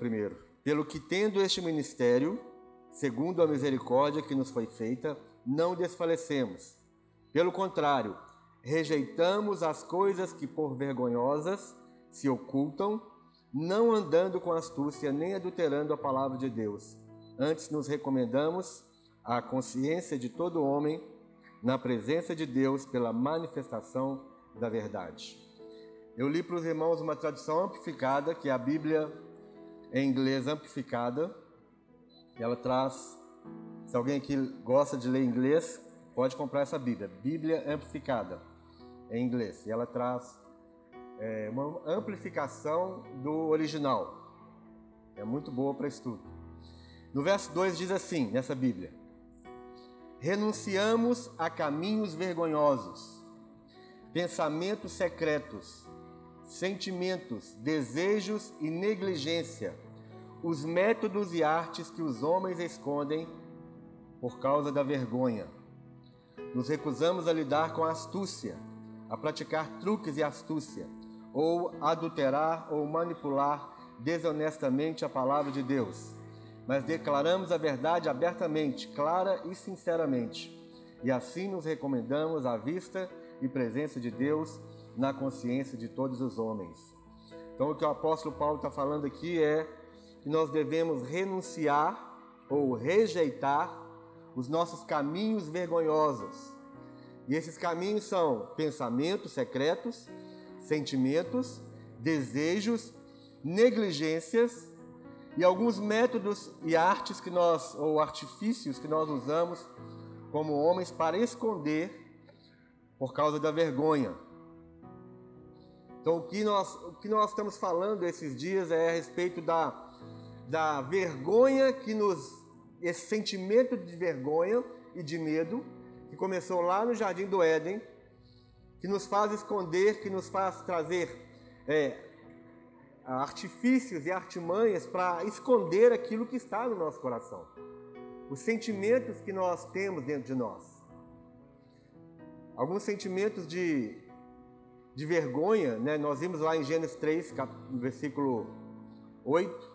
primeiro. Pelo que tendo este ministério, segundo a misericórdia que nos foi feita, não desfalecemos. Pelo contrário, rejeitamos as coisas que por vergonhosas se ocultam, não andando com astúcia nem adulterando a palavra de Deus. Antes nos recomendamos à consciência de todo homem na presença de Deus pela manifestação da verdade. Eu li para os irmãos uma tradução amplificada, que a Bíblia em inglês amplificada. Ela traz, se alguém aqui gosta de ler inglês, pode comprar essa Bíblia, Bíblia amplificada em inglês. E ela traz é, uma amplificação do original. É muito boa para estudo. No verso 2 diz assim, nessa Bíblia: Renunciamos a caminhos vergonhosos, pensamentos secretos, sentimentos, desejos e negligência, os métodos e artes que os homens escondem por causa da vergonha. Nos recusamos a lidar com a astúcia, a praticar truques e astúcia, ou adulterar ou manipular desonestamente a palavra de Deus, mas declaramos a verdade abertamente, clara e sinceramente, e assim nos recomendamos à vista e presença de Deus na consciência de todos os homens. Então, o que o apóstolo Paulo está falando aqui é que nós devemos renunciar ou rejeitar os nossos caminhos vergonhosos. E esses caminhos são pensamentos secretos, sentimentos, desejos, negligências e alguns métodos e artes que nós ou artifícios que nós usamos como homens para esconder por causa da vergonha. Então, o que nós, o que nós estamos falando esses dias é a respeito da, da vergonha que nos. esse sentimento de vergonha e de medo que começou lá no Jardim do Éden, que nos faz esconder, que nos faz trazer é, artifícios e artimanhas para esconder aquilo que está no nosso coração, os sentimentos que nós temos dentro de nós. Alguns sentimentos de de vergonha, né? nós vimos lá em Gênesis 3, versículo 8,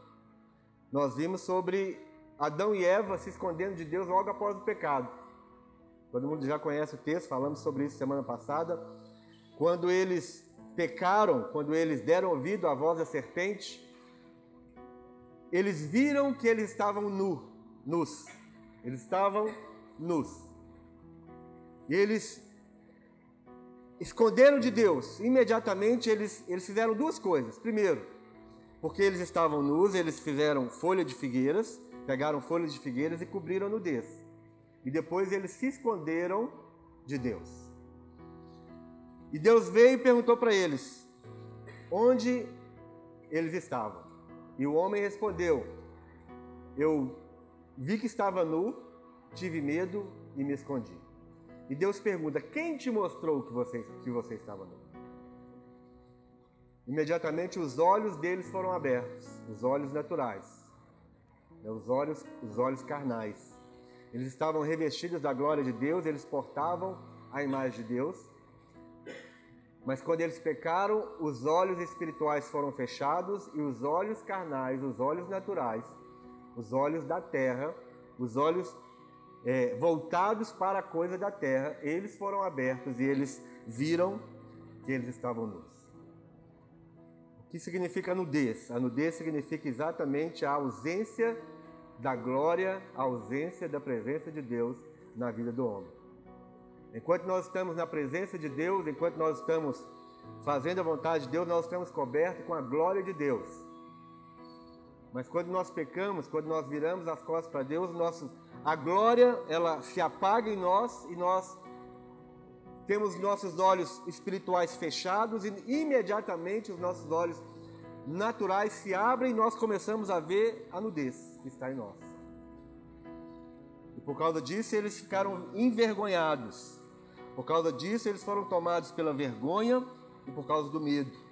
nós vimos sobre Adão e Eva se escondendo de Deus logo após o pecado. Todo mundo já conhece o texto, falamos sobre isso semana passada. Quando eles pecaram, quando eles deram ouvido à voz da serpente, eles viram que eles estavam nu, nus. Eles estavam nus. E eles esconderam de Deus. Imediatamente eles, eles fizeram duas coisas. Primeiro, porque eles estavam nus, eles fizeram folha de figueiras, pegaram folhas de figueiras e cobriram a nudez. E depois eles se esconderam de Deus. E Deus veio e perguntou para eles onde eles estavam. E o homem respondeu: Eu vi que estava nu, tive medo e me escondi. E Deus pergunta: Quem te mostrou que você, que você estava nu? Imediatamente os olhos deles foram abertos, os olhos naturais, né, os olhos, os olhos carnais. Eles estavam revestidos da glória de Deus, eles portavam a imagem de Deus. Mas quando eles pecaram, os olhos espirituais foram fechados e os olhos carnais, os olhos naturais, os olhos da terra, os olhos é, voltados para a coisa da terra, eles foram abertos e eles viram que eles estavam nus. O que significa nudez? A nudez significa exatamente a ausência da glória, a ausência da presença de Deus na vida do homem. Enquanto nós estamos na presença de Deus, enquanto nós estamos fazendo a vontade de Deus, nós estamos cobertos com a glória de Deus. Mas quando nós pecamos, quando nós viramos as costas para Deus, nosso a glória ela se apaga em nós e nós temos nossos olhos espirituais fechados e imediatamente os nossos olhos naturais se abrem e nós começamos a ver a nudez que está em nós. E por causa disso eles ficaram envergonhados. Por causa disso eles foram tomados pela vergonha e por causa do medo.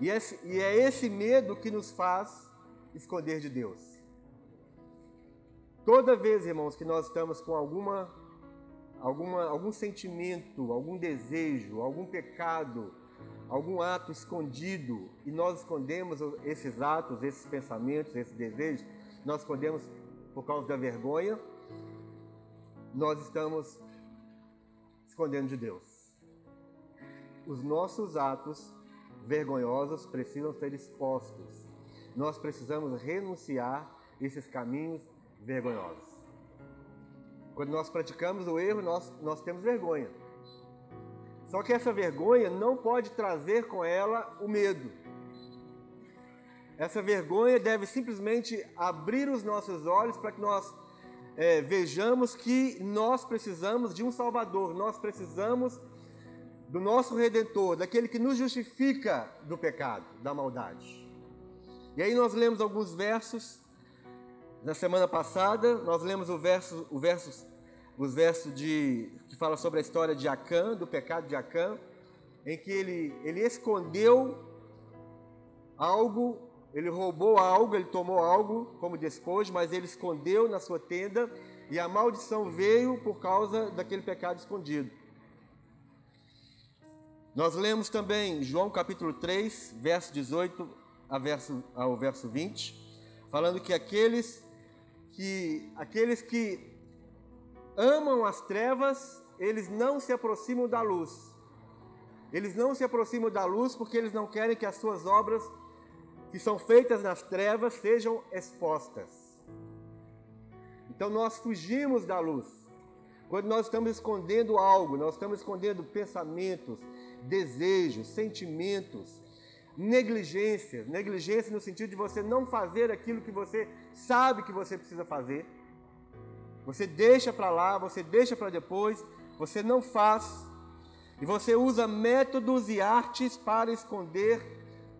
E, esse, e é esse medo que nos faz esconder de Deus. Toda vez, irmãos, que nós estamos com alguma, alguma, algum sentimento, algum desejo, algum pecado, algum ato escondido e nós escondemos esses atos, esses pensamentos, esses desejos, nós escondemos por causa da vergonha, nós estamos escondendo de Deus. Os nossos atos vergonhosos precisam ser expostos. Nós precisamos renunciar esses caminhos vergonhosos. Quando nós praticamos o erro, nós, nós temos vergonha. Só que essa vergonha não pode trazer com ela o medo. Essa vergonha deve simplesmente abrir os nossos olhos para que nós é, vejamos que nós precisamos de um Salvador, nós precisamos do nosso Redentor, daquele que nos justifica do pecado, da maldade. E aí nós lemos alguns versos. Na semana passada, nós lemos o verso, o verso, os versos de, que fala sobre a história de Acã, do pecado de Acã, em que ele, ele escondeu algo, ele roubou algo, ele tomou algo como despojo, mas ele escondeu na sua tenda e a maldição veio por causa daquele pecado escondido. Nós lemos também João capítulo 3, verso 18 a verso, ao verso 20, falando que aqueles que aqueles que amam as trevas, eles não se aproximam da luz. Eles não se aproximam da luz porque eles não querem que as suas obras que são feitas nas trevas sejam expostas. Então nós fugimos da luz. Quando nós estamos escondendo algo, nós estamos escondendo pensamentos, desejos, sentimentos, negligência, negligência no sentido de você não fazer aquilo que você sabe que você precisa fazer. Você deixa para lá, você deixa para depois, você não faz. E você usa métodos e artes para esconder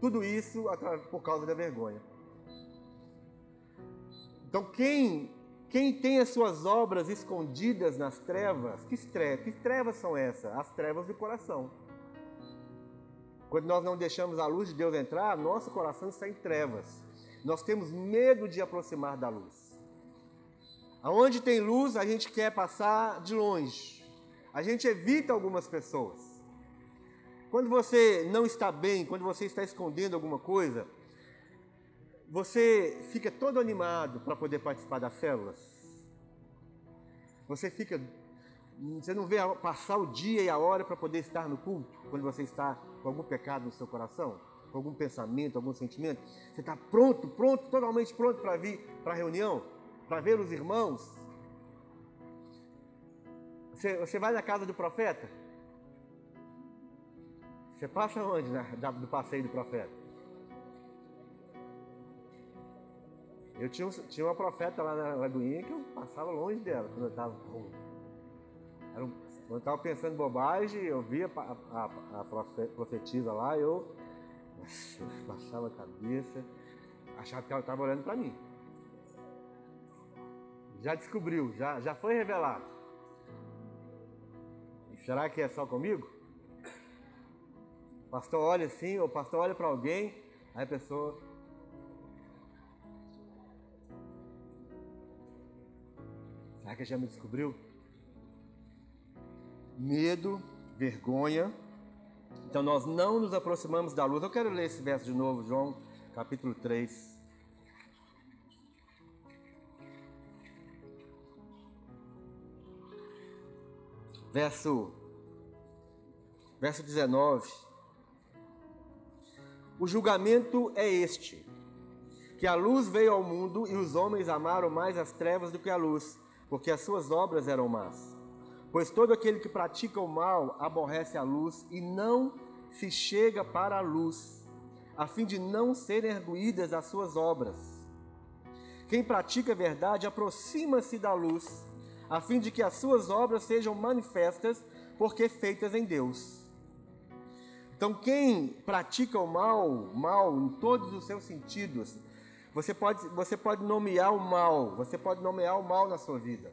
tudo isso por causa da vergonha. Então, quem, quem tem as suas obras escondidas nas trevas, que trevas, que trevas são essas? As trevas do coração. Quando nós não deixamos a luz de Deus entrar, nosso coração está em trevas. Nós temos medo de aproximar da luz. Aonde tem luz, a gente quer passar de longe. A gente evita algumas pessoas. Quando você não está bem, quando você está escondendo alguma coisa, você fica todo animado para poder participar das células. Você fica você não vê passar o dia e a hora para poder estar no culto, quando você está com algum pecado no seu coração, com algum pensamento, algum sentimento. Você está pronto, pronto, totalmente pronto para vir para a reunião, para ver os irmãos. Você, você vai na casa do profeta? Você passa onde na, do passeio do profeta? Eu tinha, tinha uma profeta lá na Lagoinha que eu passava longe dela quando eu estava um, quando eu estava pensando bobagem, eu via a, a, a profetisa lá, eu baixava a cabeça, achava que ela estava olhando para mim. Já descobriu, já, já foi revelado. E será que é só comigo? O pastor olha assim, ou o pastor olha para alguém, aí a pessoa. Será que já me descobriu? medo, vergonha. Então nós não nos aproximamos da luz. Eu quero ler esse verso de novo, João, capítulo 3. Verso verso 19. O julgamento é este: que a luz veio ao mundo e os homens amaram mais as trevas do que a luz, porque as suas obras eram más. Pois todo aquele que pratica o mal aborrece a luz e não se chega para a luz, a fim de não serem erguidas as suas obras. Quem pratica a verdade aproxima-se da luz, a fim de que as suas obras sejam manifestas, porque feitas em Deus. Então, quem pratica o mal, mal em todos os seus sentidos, você pode, você pode nomear o mal, você pode nomear o mal na sua vida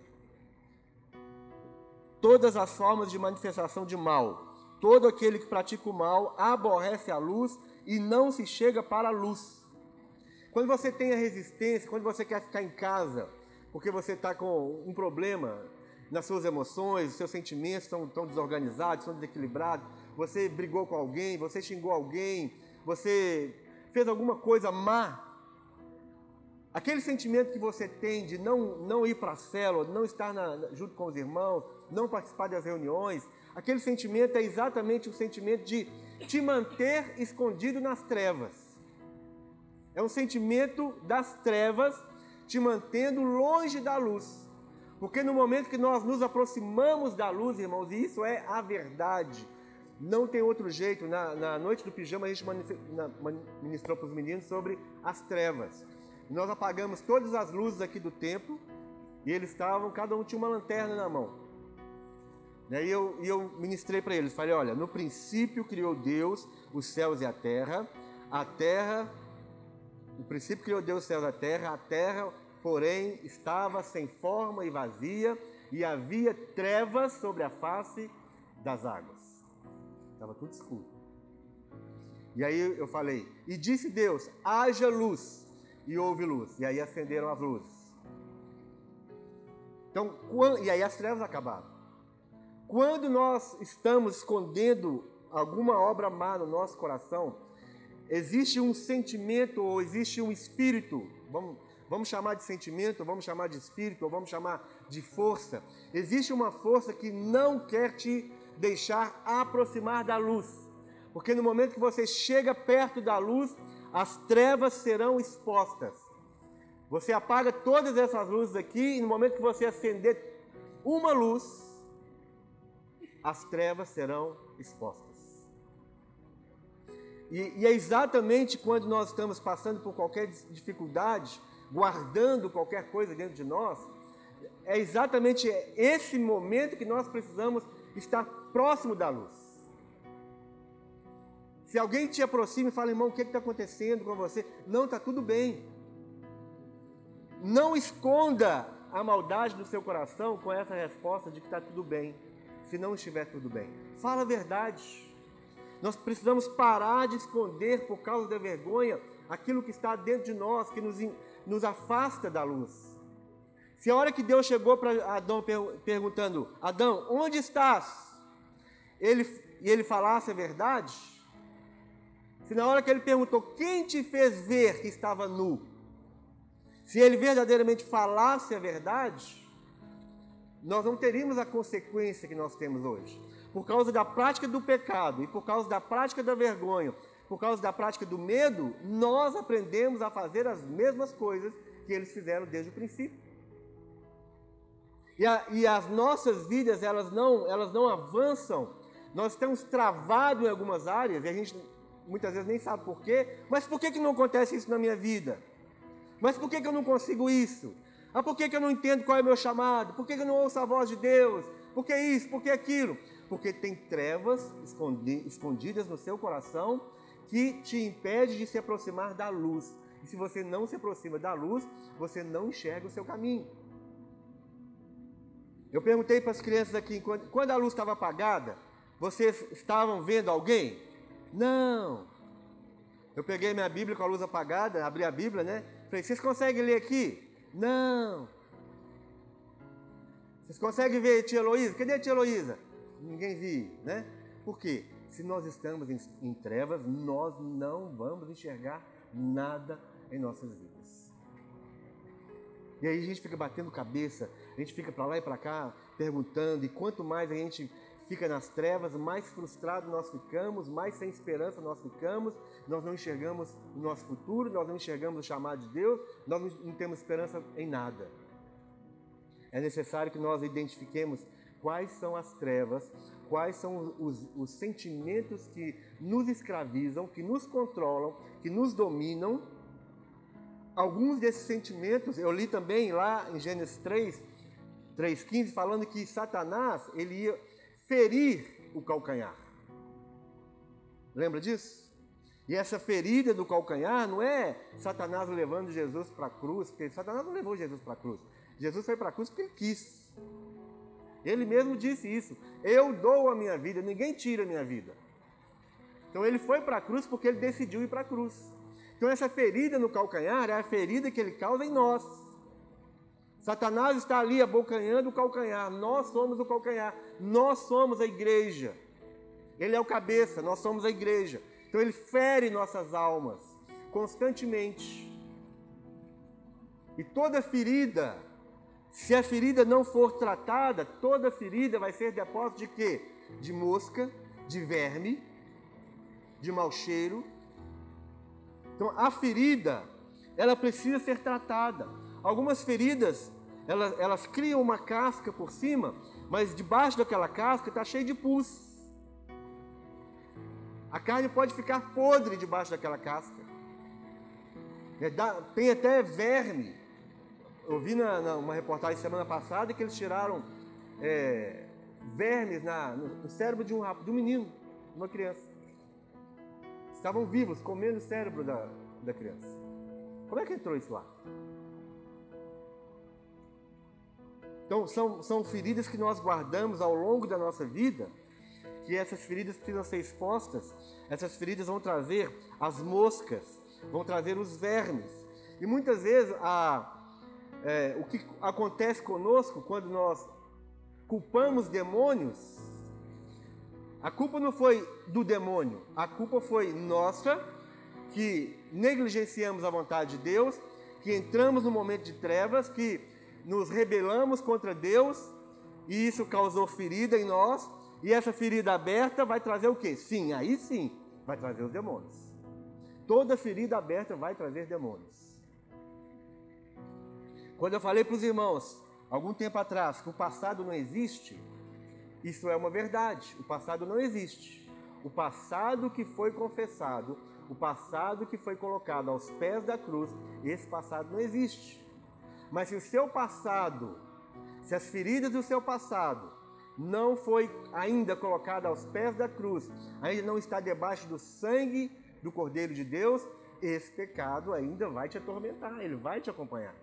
todas as formas de manifestação de mal. Todo aquele que pratica o mal aborrece a luz e não se chega para a luz. Quando você tem a resistência, quando você quer ficar em casa, porque você está com um problema nas suas emoções, os seus sentimentos estão, estão desorganizados, estão desequilibrados, você brigou com alguém, você xingou alguém, você fez alguma coisa má, aquele sentimento que você tem de não, não ir para a célula, não estar na, junto com os irmãos, não participar das reuniões, aquele sentimento é exatamente o sentimento de te manter escondido nas trevas. É um sentimento das trevas te mantendo longe da luz. Porque no momento que nós nos aproximamos da luz, irmãos, e isso é a verdade, não tem outro jeito. Na, na noite do pijama, a gente ministrou para os meninos sobre as trevas. Nós apagamos todas as luzes aqui do templo e eles estavam, cada um tinha uma lanterna na mão. E aí eu, eu ministrei para eles, falei, olha, no princípio criou Deus os céus e a terra, a terra, no princípio criou Deus os céus e a terra, a terra, porém, estava sem forma e vazia, e havia trevas sobre a face das águas. Estava tudo escuro. E aí eu falei, e disse Deus, haja luz, e houve luz. E aí acenderam as luzes. Então, e aí as trevas acabaram. Quando nós estamos escondendo alguma obra má no nosso coração, existe um sentimento ou existe um espírito, vamos, vamos chamar de sentimento, vamos chamar de espírito, ou vamos chamar de força. Existe uma força que não quer te deixar aproximar da luz. Porque no momento que você chega perto da luz, as trevas serão expostas. Você apaga todas essas luzes aqui e no momento que você acender uma luz, as trevas serão expostas. E, e, é exatamente quando nós estamos passando por qualquer dificuldade, guardando qualquer coisa dentro de nós, é exatamente esse momento que nós precisamos estar próximo da luz. Se alguém te aproxima e fala, irmão, o que está acontecendo com você? Não, está tudo bem. Não esconda a maldade do seu coração com essa resposta de que está tudo bem, se não estiver tudo bem. Fala a verdade. Nós precisamos parar de esconder por causa da vergonha aquilo que está dentro de nós, que nos, nos afasta da luz. Se a hora que Deus chegou para Adão perguntando, Adão, onde estás? Ele, e ele falasse a verdade, se na hora que ele perguntou quem te fez ver que estava nu, se ele verdadeiramente falasse a verdade, nós não teríamos a consequência que nós temos hoje. Por causa da prática do pecado e por causa da prática da vergonha, por causa da prática do medo, nós aprendemos a fazer as mesmas coisas que eles fizeram desde o princípio. E, a, e as nossas vidas, elas não, elas não avançam. Nós estamos travados em algumas áreas e a gente muitas vezes nem sabe por quê, mas por que, que não acontece isso na minha vida? Mas por que, que eu não consigo isso? Ah, por que, que eu não entendo qual é o meu chamado? Por que, que eu não ouço a voz de Deus? Por que isso? Por que aquilo? Porque tem trevas escondidas no seu coração que te impede de se aproximar da luz. E se você não se aproxima da luz, você não enxerga o seu caminho. Eu perguntei para as crianças aqui, quando a luz estava apagada, vocês estavam vendo alguém? Não. Eu peguei minha Bíblia com a luz apagada, abri a Bíblia, né? Falei, vocês conseguem ler aqui? Não. Vocês conseguem ver tia Heloísa? Cadê a tia Heloísa? Ninguém viu, né? Por quê? Se nós estamos em, em trevas, nós não vamos enxergar nada em nossas vidas. E aí a gente fica batendo cabeça, a gente fica para lá e para cá, perguntando, e quanto mais a gente fica nas trevas, mais frustrado nós ficamos, mais sem esperança nós ficamos, nós não enxergamos o nosso futuro, nós não enxergamos o chamado de Deus, nós não temos esperança em nada. É necessário que nós identifiquemos quais são as trevas, quais são os, os sentimentos que nos escravizam, que nos controlam, que nos dominam. Alguns desses sentimentos, eu li também lá em Gênesis 3, 3,15, falando que Satanás, ele ia ferir o calcanhar. Lembra disso? E essa ferida do calcanhar não é Satanás levando Jesus para a cruz, porque Satanás não levou Jesus para a cruz. Jesus foi para a cruz porque ele quis. Ele mesmo disse isso. Eu dou a minha vida, ninguém tira a minha vida. Então ele foi para a cruz porque ele decidiu ir para a cruz. Então essa ferida no calcanhar é a ferida que ele causa em nós. Satanás está ali abocanhando o calcanhar. Nós somos o calcanhar. Nós somos a igreja. Ele é o cabeça, nós somos a igreja. Então ele fere nossas almas constantemente. E toda ferida, se a ferida não for tratada, toda ferida vai ser depósito de quê? De mosca, de verme, de mau cheiro. Então a ferida, ela precisa ser tratada. Algumas feridas, elas, elas criam uma casca por cima, mas debaixo daquela casca está cheio de pus. A carne pode ficar podre debaixo daquela casca. É, tem até verme. Eu vi na, na, uma reportagem semana passada que eles tiraram é, vermes na, no, no, cérebro de um, de um menino, de uma criança. Estavam vivos, comendo o cérebro da, da criança. Como é que entrou isso lá? Então, são, são feridas que nós guardamos ao longo da nossa vida, que essas feridas precisam ser expostas. Essas feridas vão trazer as moscas, vão trazer os vermes. E muitas vezes a, é, o que acontece conosco quando nós culpamos demônios, a culpa não foi do demônio, a culpa foi nossa, que negligenciamos a vontade de Deus, que entramos no momento de trevas, que nos rebelamos contra Deus e isso causou ferida em nós. E essa ferida aberta vai trazer o quê? Sim, aí sim, vai trazer os demônios. Toda ferida aberta vai trazer demônios. Quando eu falei para os irmãos, algum tempo atrás, que o passado não existe, isso é uma verdade. O passado não existe. O passado que foi confessado, o passado que foi colocado aos pés da cruz, esse passado não existe. Mas se o seu passado, se as feridas do seu passado não foi ainda colocada aos pés da cruz, ainda não está debaixo do sangue do Cordeiro de Deus, esse pecado ainda vai te atormentar, ele vai te acompanhar.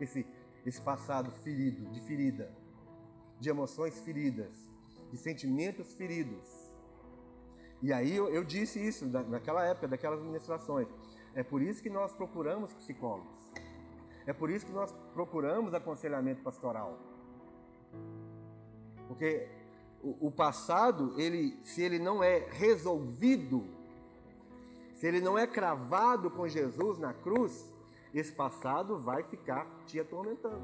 Esse, esse passado ferido, de ferida, de emoções feridas, de sentimentos feridos. E aí eu, eu disse isso naquela época, daquelas ministrações. É por isso que nós procuramos psicólogos. É por isso que nós procuramos aconselhamento pastoral. Porque o, passado, ele, se ele não é resolvido, se ele não é cravado com Jesus na cruz, esse passado vai ficar te atormentando.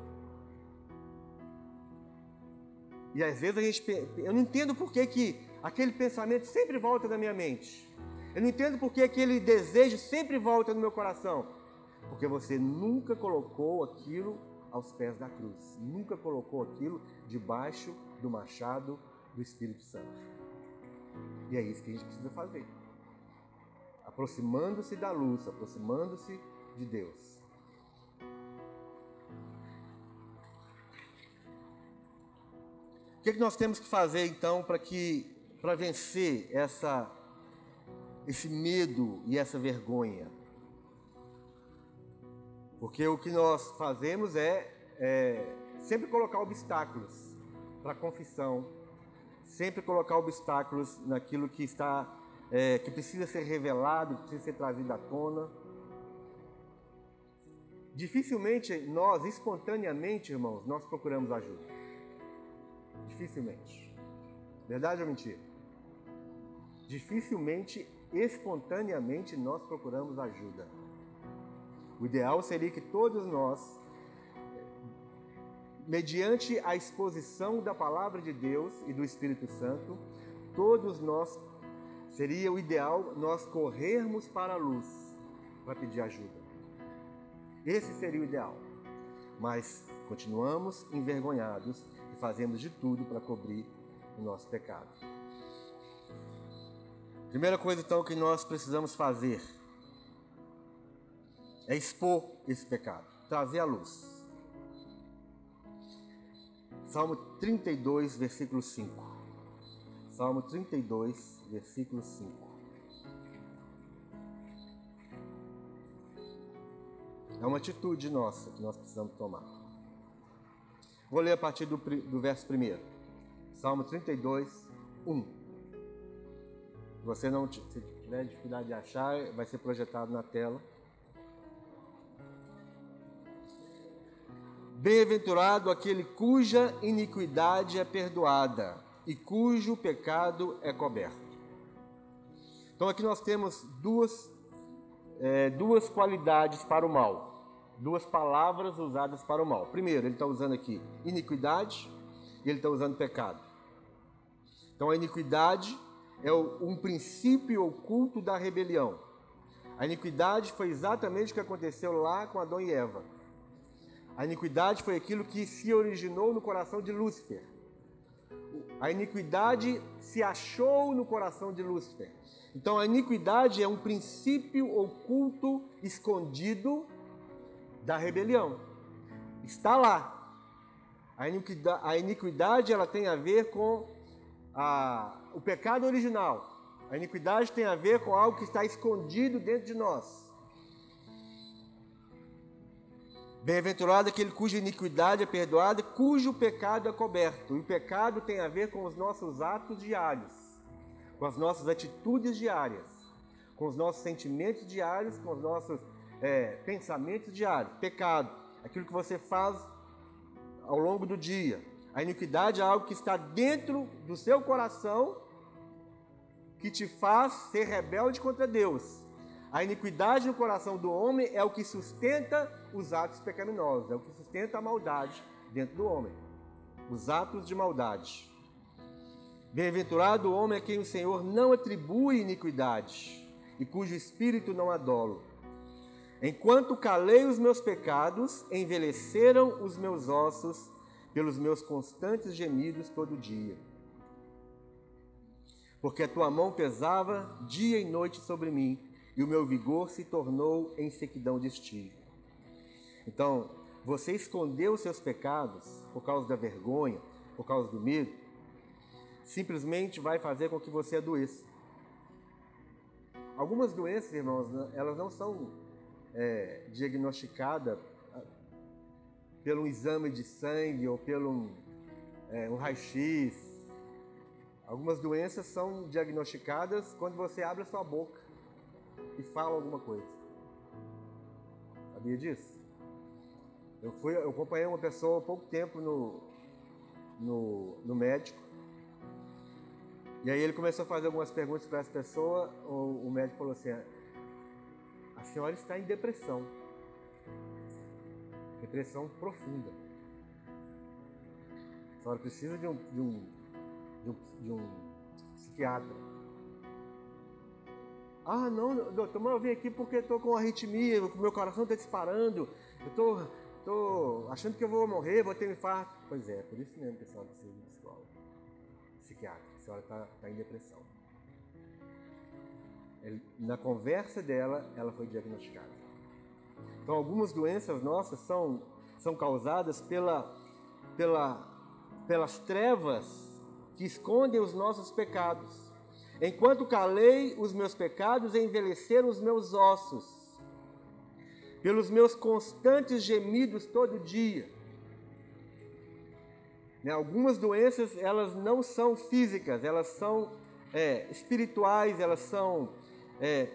E às vezes a gente, eu não entendo por que, que aquele pensamento sempre volta na minha mente. Eu não entendo por que aquele desejo sempre volta no meu coração. Porque você nunca colocou aquilo aos pés da cruz, nunca colocou aquilo debaixo do machado do Espírito Santo. E é isso que a gente precisa fazer. Aproximando-se da luz, aproximando-se de Deus. O que, é nós temos que fazer então para que para vencer essa esse medo e essa vergonha? Porque o que nós fazemos é, é sempre colocar obstáculos para a confissão, sempre colocar obstáculos naquilo que está, é, que precisa ser revelado, que precisa ser trazido à tona. Dificilmente nós, espontaneamente, irmãos, nós procuramos ajuda. Dificilmente. Verdade ou mentira? Dificilmente, espontaneamente, nós procuramos ajuda. O ideal seria que todos nós, mediante a exposição da palavra de Deus e do Espírito Santo, todos nós, seria o ideal nós corrermos para a luz para pedir ajuda. Esse seria o ideal. Mas continuamos envergonhados e fazemos de tudo para cobrir o nosso pecado. Primeira coisa então que nós precisamos fazer é expor esse pecado, trazer à luz. Salmo 32, versículo 5. Salmo 32, versículo 5. É uma atitude nossa que nós precisamos tomar. Vou ler a partir do, do verso 1. Salmo 32, 1. Se você não tiver dificuldade de achar, vai ser projetado na tela. Bem-aventurado aquele cuja iniquidade é perdoada e cujo pecado é coberto. Então aqui nós temos duas, é, duas qualidades para o mal, duas palavras usadas para o mal. Primeiro, ele está usando aqui iniquidade e ele está usando pecado. Então a iniquidade é um princípio oculto da rebelião. A iniquidade foi exatamente o que aconteceu lá com Adão e Eva. A iniquidade foi aquilo que se originou no coração de Lúcifer. A iniquidade se achou no coração de Lúcifer. Então a iniquidade é um princípio oculto, escondido da rebelião. Está lá. A iniquidade, a iniquidade ela tem a ver com a, o pecado original. A iniquidade tem a ver com algo que está escondido dentro de nós. Bem-aventurado aquele cuja iniquidade é perdoada, cujo pecado é coberto. E o pecado tem a ver com os nossos atos diários, com as nossas atitudes diárias, com os nossos sentimentos diários, com os nossos é, pensamentos diários. Pecado, aquilo que você faz ao longo do dia. A iniquidade é algo que está dentro do seu coração que te faz ser rebelde contra Deus. A iniquidade no coração do homem é o que sustenta os atos pecaminosos, é o que sustenta a maldade dentro do homem. Os atos de maldade. Bem-aventurado o homem a quem o Senhor não atribui iniquidade e cujo espírito não adolo. Enquanto calei os meus pecados, envelheceram os meus ossos pelos meus constantes gemidos todo dia. Porque a tua mão pesava dia e noite sobre mim, e o meu vigor se tornou em sequidão de estio. Então, você escondeu os seus pecados por causa da vergonha, por causa do medo, simplesmente vai fazer com que você adoeça. Algumas doenças, irmãos, elas não são é, diagnosticadas pelo um exame de sangue ou pelo um, é, um raio-x. Algumas doenças são diagnosticadas quando você abre a sua boca e fala alguma coisa. Sabia disso? Eu, fui, eu acompanhei uma pessoa há pouco tempo no, no, no médico. E aí ele começou a fazer algumas perguntas para essa pessoa. O, o médico falou assim: a senhora está em depressão. Depressão profunda. A senhora precisa de um, de um, de um, de um psiquiatra. Ah, não, doutor, mas eu vim aqui porque estou com arritmia, meu coração está disparando, eu estou tô achando que eu vou morrer, vou ter um infarto. Pois é, por isso mesmo que a senhora precisa de psicólogo, psiquiatra. A senhora está tá em depressão. Na conversa dela, ela foi diagnosticada. Então, algumas doenças nossas são, são causadas pela, pela, pelas trevas que escondem os nossos pecados. Enquanto calei os meus pecados, envelheceram os meus ossos, pelos meus constantes gemidos todo dia. Né? Algumas doenças, elas não são físicas, elas são é, espirituais, elas são é,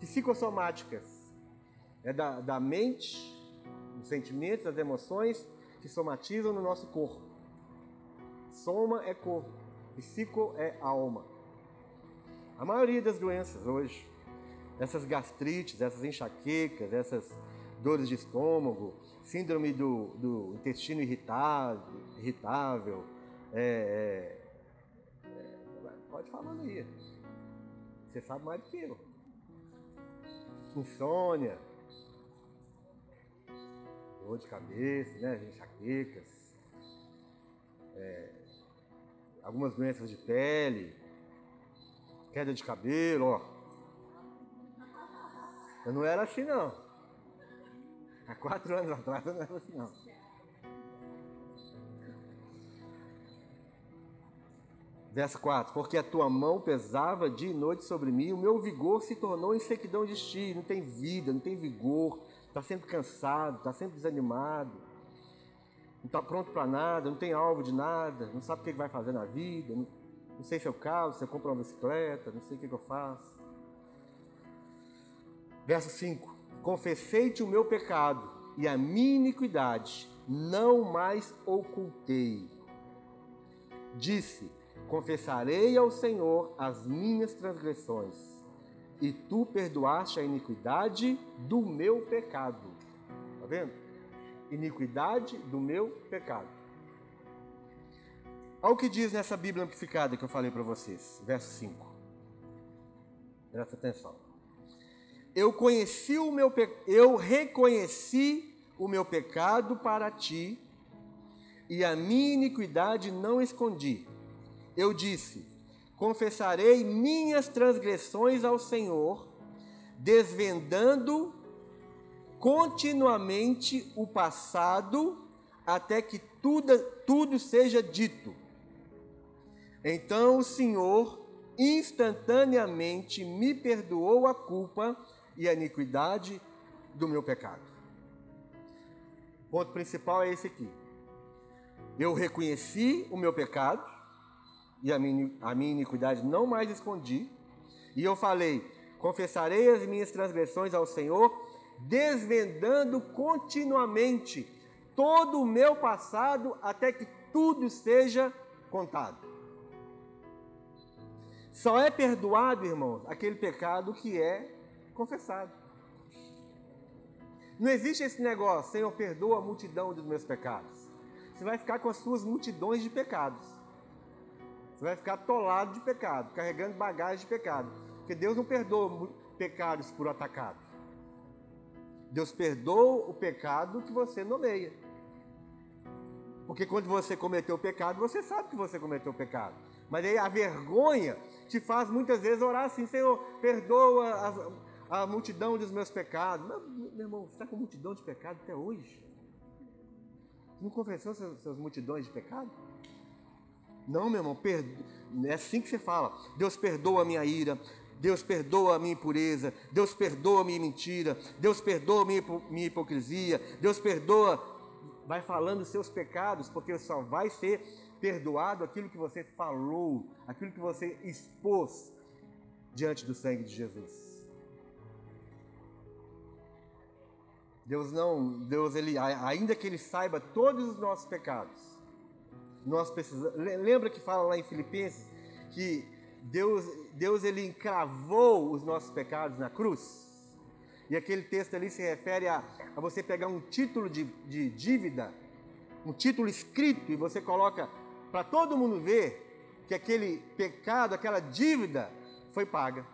psicossomáticas é da, da mente, dos sentimentos, das emoções que somatizam no nosso corpo. Soma é corpo, psico é alma. A maioria das doenças hoje, essas gastrites, essas enxaquecas, essas dores de estômago, síndrome do, do intestino irritável, irritável é, é, é, pode falar aí. Você sabe mais do que eu. Insônia, dor de cabeça, né, enxaquecas, é, algumas doenças de pele, queda de cabelo, ó. Eu não era assim não. Há quatro anos atrás eu não era assim não. Verso 4: Porque a tua mão pesava dia e noite sobre mim, o meu vigor se tornou em sequidão de ti. Não tem vida, não tem vigor, está sempre cansado, está sempre desanimado, não está pronto para nada, não tem alvo de nada, não sabe o que vai fazer na vida, não, não sei se eu caso, se eu compro uma bicicleta, não sei o que, que eu faço. Verso 5: Confessei-te o meu pecado e a minha iniquidade não mais ocultei. Disse: confessarei ao Senhor as minhas transgressões, e tu perdoaste a iniquidade do meu pecado. Está vendo? Iniquidade do meu pecado. Olha o que diz nessa Bíblia amplificada que eu falei para vocês, verso 5. Presta atenção. Eu conheci o meu pe... eu reconheci o meu pecado para ti e a minha iniquidade não escondi. Eu disse: Confessarei minhas transgressões ao Senhor, desvendando continuamente o passado, até que tudo, tudo seja dito. Então o Senhor instantaneamente me perdoou a culpa e a iniquidade do meu pecado. O ponto principal é esse aqui. Eu reconheci o meu pecado e a minha, a minha iniquidade não mais escondi. E eu falei: confessarei as minhas transgressões ao Senhor, desvendando continuamente todo o meu passado até que tudo seja contado. Só é perdoado, irmãos, aquele pecado que é confessado. Não existe esse negócio, Senhor, perdoa a multidão dos meus pecados. Você vai ficar com as suas multidões de pecados. Você vai ficar atolado de pecado, carregando bagagem de pecado. Porque Deus não perdoa pecados por atacado. Deus perdoa o pecado que você nomeia. Porque quando você cometeu o pecado, você sabe que você cometeu o pecado. Mas aí a vergonha te faz muitas vezes orar assim, Senhor, perdoa a, a multidão dos meus pecados. Meu, meu irmão, você está com multidão de pecado até hoje? Não confessou suas, suas multidões de pecado? Não, meu irmão, perdo... é assim que você fala. Deus perdoa a minha ira, Deus perdoa a minha impureza, Deus perdoa a minha mentira, Deus perdoa a minha, hipocrisia, Deus perdoa. Vai falando os seus pecados, porque só vai ser perdoado aquilo que você falou, aquilo que você expôs diante do sangue de Jesus. Deus não, Deus ele, ainda que ele saiba todos os nossos pecados, nós precisamos. Lembra que fala lá em Filipenses que Deus, Deus ele encravou os nossos pecados na cruz? E aquele texto ali se refere a, a você pegar um título de, de dívida, um título escrito, e você coloca para todo mundo ver que aquele pecado, aquela dívida foi paga.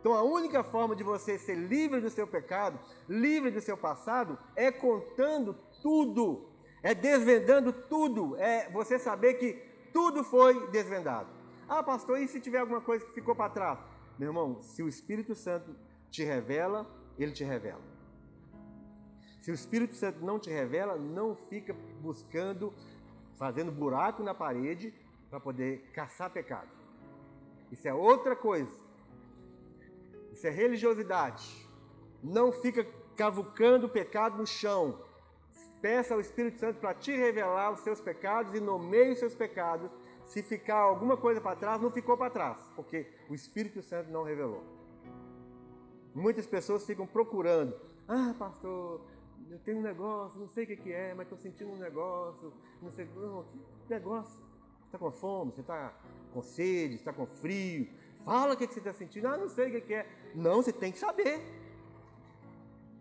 Então a única forma de você ser livre do seu pecado, livre do seu passado, é contando tudo, é desvendando tudo, é você saber que tudo foi desvendado. Ah, pastor, e se tiver alguma coisa que ficou para trás? Meu irmão, se o Espírito Santo te revela, ele te revela. Se o Espírito Santo não te revela, não fica buscando fazendo buraco na parede para poder caçar pecado. Isso é outra coisa. Isso é religiosidade. Não fica cavucando o pecado no chão. Peça ao Espírito Santo para te revelar os seus pecados e nomeie os seus pecados. Se ficar alguma coisa para trás, não ficou para trás, porque o Espírito Santo não revelou. Muitas pessoas ficam procurando. Ah, pastor, eu tenho um negócio, não sei o que, é, mas estou sentindo um negócio, não sei não, que negócio. Você está com fome, você está com sede, está com frio. Fala o que, você está sentindo. Ah, não sei o que, é. Não, você tem que saber.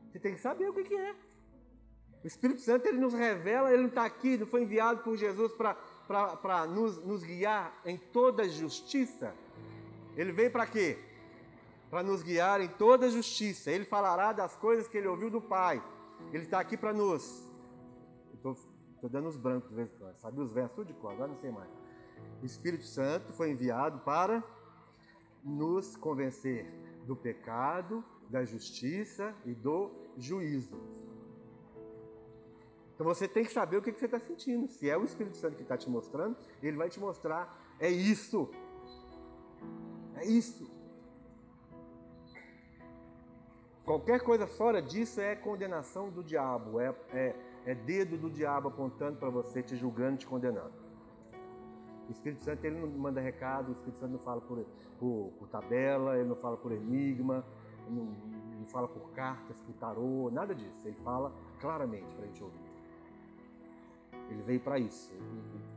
Você tem que saber o que é. O Espírito Santo ele nos revela, ele não está aqui, não foi enviado por Jesus para nos, nos guiar em toda justiça. Ele veio para quê? Para nos guiar em toda justiça. Ele falará das coisas que ele ouviu do Pai. Ele está aqui para nos. Estou dando os brancos. Sabe os versos tudo de cor, agora não sei mais. O Espírito Santo foi enviado para nos convencer do pecado, da justiça e do juízo. Então você tem que saber o que você está sentindo. Se é o Espírito Santo que está te mostrando, ele vai te mostrar: é isso. É isso. Qualquer coisa fora disso é condenação do diabo, é, é, é dedo do diabo apontando para você, te julgando, te condenando. O Espírito Santo ele não manda recado, o Espírito Santo não fala por, por, por tabela, ele não fala por enigma, não, não, fala por cartas, por tarô, nada disso. Ele fala claramente para a gente ouvir. Ele veio para isso.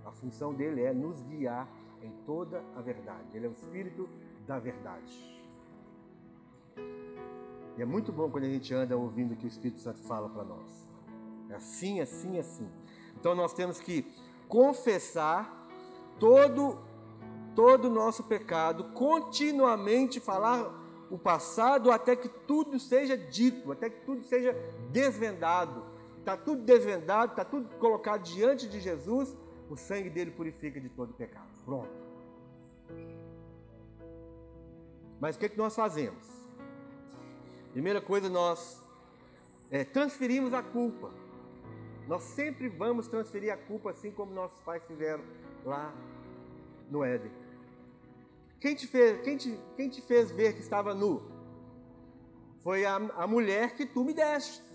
A função dele é nos guiar em toda a verdade. Ele é o Espírito da verdade. E é muito bom quando a gente anda ouvindo o que o Espírito Santo fala para nós. É assim, assim, assim. Então nós temos que confessar todo todo o nosso pecado, continuamente falar o passado até que tudo seja dito, até que tudo seja desvendado. Está tudo desvendado, está tudo colocado diante de Jesus, o sangue dele purifica de todo pecado. Pronto. Mas o que, é que nós fazemos? Primeira coisa, nós é, transferimos a culpa. Nós sempre vamos transferir a culpa, assim como nossos pais fizeram lá no Éden. Quem te fez, quem te, quem te fez ver que estava nu? Foi a, a mulher que tu me deste.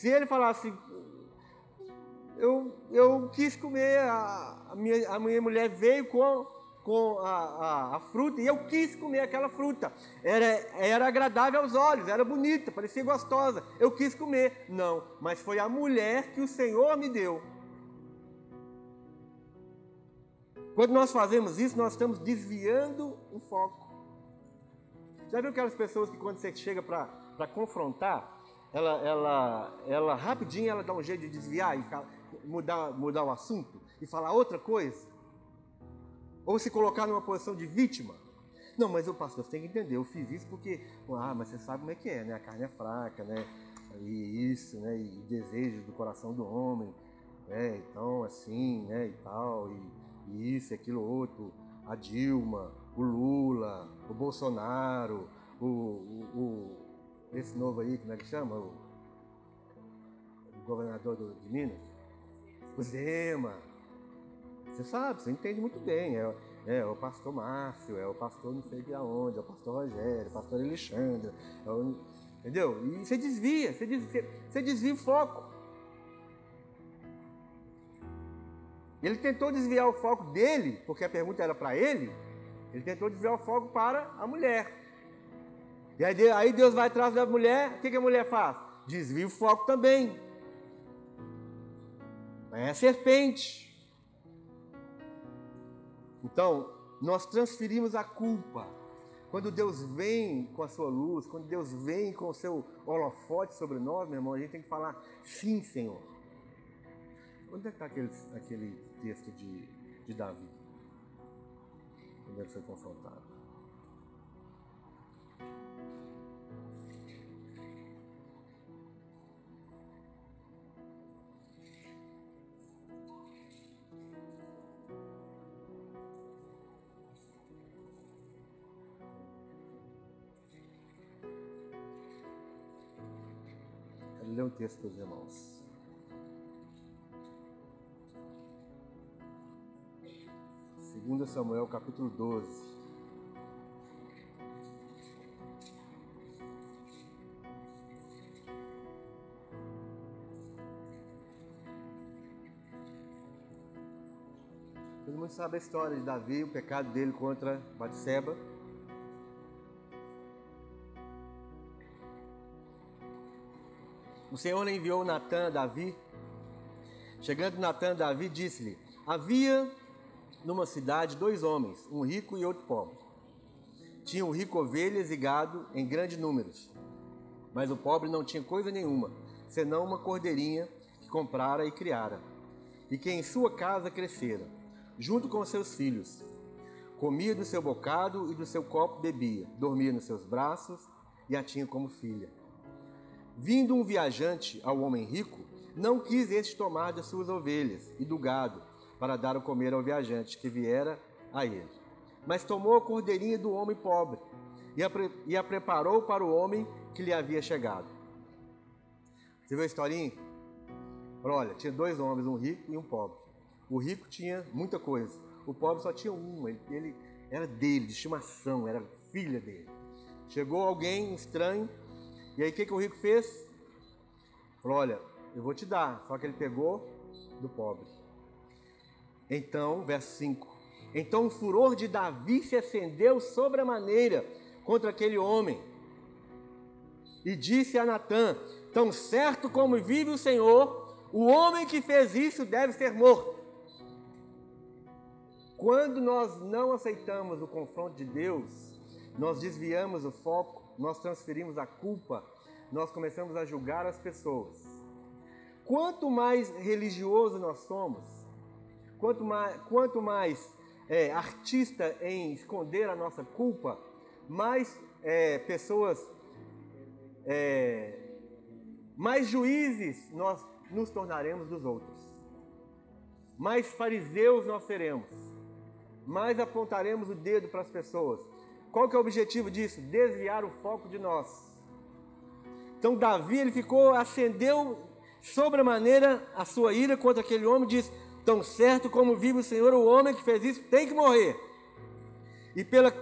Se ele falasse, eu, eu quis comer, a, a, minha, a minha mulher veio com, com a, a, a, fruta e eu quis comer aquela fruta. Era, era agradável aos olhos, era bonita, parecia gostosa. Eu quis comer. Não, mas foi a mulher que o Senhor me deu. Quando nós fazemos isso, nós estamos desviando o foco. Já viu aquelas pessoas que quando você chega para confrontar, ela, ela, ela rapidinho ela dá um jeito de desviar e mudar, mudar o assunto e falar outra coisa? Ou se colocar numa posição de vítima? Não, mas o pastor, tem que entender, eu fiz isso porque, ah, mas você sabe como é que é, né? A carne é fraca, né? E isso, né? E desejos do coração do homem, né? Então, assim, né? E tal, e isso, aquilo outro, a Dilma, o Lula, o Bolsonaro, o, o, o esse novo aí, como é que chama? O, o governador do, de Minas, o Zema. Você sabe, você entende muito bem. É, é, o pastor Márcio, é o pastor não sei de onde, é o pastor Rogério, é o pastor Alexandre. É o, entendeu? E você desvia, você desvia, você desvia o foco. Ele tentou desviar o foco dele, porque a pergunta era para ele, ele tentou desviar o foco para a mulher. E aí Deus vai atrás da mulher, o que, a mulher faz? Desvia o foco também. É a serpente. Então, nós transferimos a culpa. Quando Deus vem com a sua luz, quando Deus vem com o seu holofote sobre nós, meu irmão, a gente tem que falar: sim, Senhor. Onde é que está aquele, aquele texto de, de Davi? Quando ele foi confrontado. Quero ler um texto para os irmãos. 2 Samuel capítulo 12. Todo mundo sabe a história de Davi, o pecado dele contra Batseba. O Senhor enviou Natan a Davi. Chegando Natan a Davi, disse-lhe: Havia numa cidade dois homens, um rico e outro pobre. Tinha o rico ovelhas e gado em grandes números, mas o pobre não tinha coisa nenhuma, senão uma cordeirinha que comprara e criara, e que em sua casa crescera, junto com seus filhos. Comia do seu bocado e do seu copo bebia, dormia nos seus braços e a tinha como filha. Vindo um viajante ao homem rico, não quis este tomar das suas ovelhas e do gado, para dar o comer ao viajante que viera a ele. Mas tomou a cordeirinha do homem pobre e a, pre e a preparou para o homem que lhe havia chegado. Você viu a historinha? Olha, tinha dois homens, um rico e um pobre. O rico tinha muita coisa, o pobre só tinha uma, ele, ele era dele, de estimação, era filha dele. Chegou alguém estranho, e aí o que, que o rico fez? Falou: Olha, eu vou te dar. Só que ele pegou do pobre. Então, verso 5: Então o furor de Davi se acendeu sobre a maneira contra aquele homem. E disse a Natã: Tão certo como vive o Senhor, O homem que fez isso deve ser morto. Quando nós não aceitamos o confronto de Deus, nós desviamos o foco, nós transferimos a culpa, nós começamos a julgar as pessoas. Quanto mais religioso nós somos, quanto mais, quanto mais é, artista em esconder a nossa culpa, mais é, pessoas, é, mais juízes nós nos tornaremos dos outros, mais fariseus nós seremos, mais apontaremos o dedo para as pessoas. Qual que é o objetivo disso? Desviar o foco de nós. Então Davi ele ficou, acendeu sobremaneira a sua ira contra aquele homem, diz: Tão certo como vive o Senhor, o homem que fez isso tem que morrer. E pela,